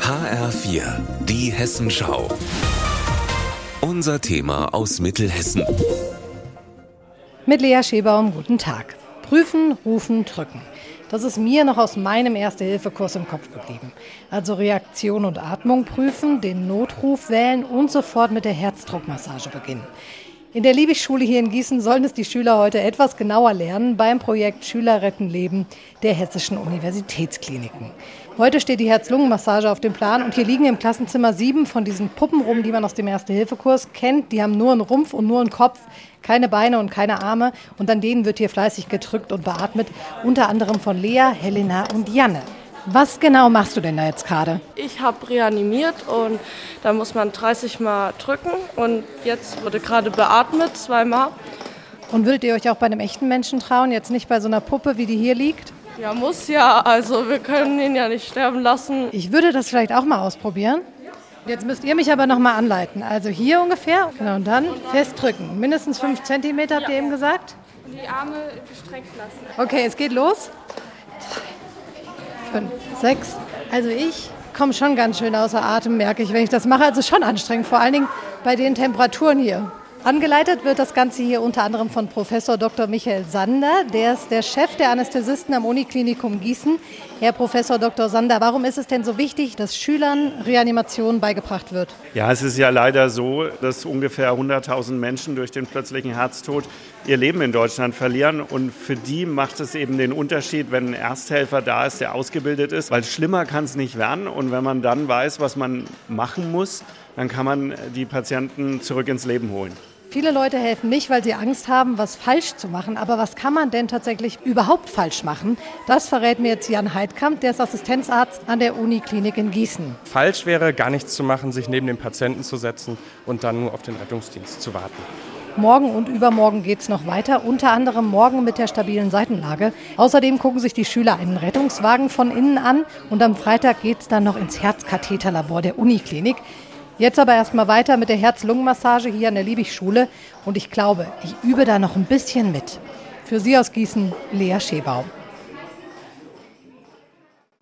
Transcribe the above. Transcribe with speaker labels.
Speaker 1: HR4, die Hessenschau. Unser Thema aus Mittelhessen.
Speaker 2: Mit Lea Schebaum, guten Tag. Prüfen, rufen, drücken. Das ist mir noch aus meinem Erste-Hilfe-Kurs im Kopf geblieben. Also Reaktion und Atmung prüfen, den Notruf wählen und sofort mit der Herzdruckmassage beginnen. In der Liebigschule hier in Gießen sollen es die Schüler heute etwas genauer lernen beim Projekt Schüler retten Leben der Hessischen Universitätskliniken. Heute steht die Herz-Lungen-Massage auf dem Plan und hier liegen im Klassenzimmer sieben von diesen Puppen rum, die man aus dem Erste-Hilfe-Kurs kennt. Die haben nur einen Rumpf und nur einen Kopf, keine Beine und keine Arme. Und an denen wird hier fleißig gedrückt und beatmet, unter anderem von Lea, Helena und Janne. Was genau machst du denn da jetzt gerade?
Speaker 3: Ich habe reanimiert und da muss man 30 Mal drücken und jetzt wurde gerade beatmet, zweimal.
Speaker 2: Und würdet ihr euch auch bei einem echten Menschen trauen, jetzt nicht bei so einer Puppe, wie die hier liegt?
Speaker 3: Ja, muss ja. Also wir können ihn ja nicht sterben lassen.
Speaker 2: Ich würde das vielleicht auch mal ausprobieren. Jetzt müsst ihr mich aber noch mal anleiten. Also hier ungefähr. Genau, und dann festdrücken. Mindestens 5 cm habt ihr eben gesagt.
Speaker 3: Und die Arme gestreckt lassen.
Speaker 2: Okay, es geht los. 5, 6. Also ich komme schon ganz schön außer Atem, merke ich, wenn ich das mache. Also schon anstrengend, vor allen Dingen bei den Temperaturen hier. Angeleitet wird das Ganze hier unter anderem von Professor Dr. Michael Sander. Der ist der Chef der Anästhesisten am Uniklinikum Gießen. Herr Professor Dr. Sander, warum ist es denn so wichtig, dass Schülern Reanimation beigebracht wird?
Speaker 4: Ja, es ist ja leider so, dass ungefähr 100.000 Menschen durch den plötzlichen Herztod ihr Leben in Deutschland verlieren. Und für die macht es eben den Unterschied, wenn ein Ersthelfer da ist, der ausgebildet ist, weil schlimmer kann es nicht werden. Und wenn man dann weiß, was man machen muss, dann kann man die Patienten zurück ins Leben holen.
Speaker 2: Viele Leute helfen nicht, weil sie Angst haben, was falsch zu machen. Aber was kann man denn tatsächlich überhaupt falsch machen? Das verrät mir jetzt Jan Heidkamp, der ist Assistenzarzt an der Uniklinik in Gießen.
Speaker 5: Falsch wäre, gar nichts zu machen, sich neben den Patienten zu setzen und dann nur auf den Rettungsdienst zu warten.
Speaker 2: Morgen und übermorgen geht es noch weiter, unter anderem morgen mit der stabilen Seitenlage. Außerdem gucken sich die Schüler einen Rettungswagen von innen an und am Freitag geht es dann noch ins Herzkatheterlabor der Uniklinik. Jetzt aber erstmal weiter mit der Herz-Lungen-Massage hier an der Liebig-Schule. Und ich glaube, ich übe da noch ein bisschen mit. Für Sie aus Gießen, Lea Schebaum.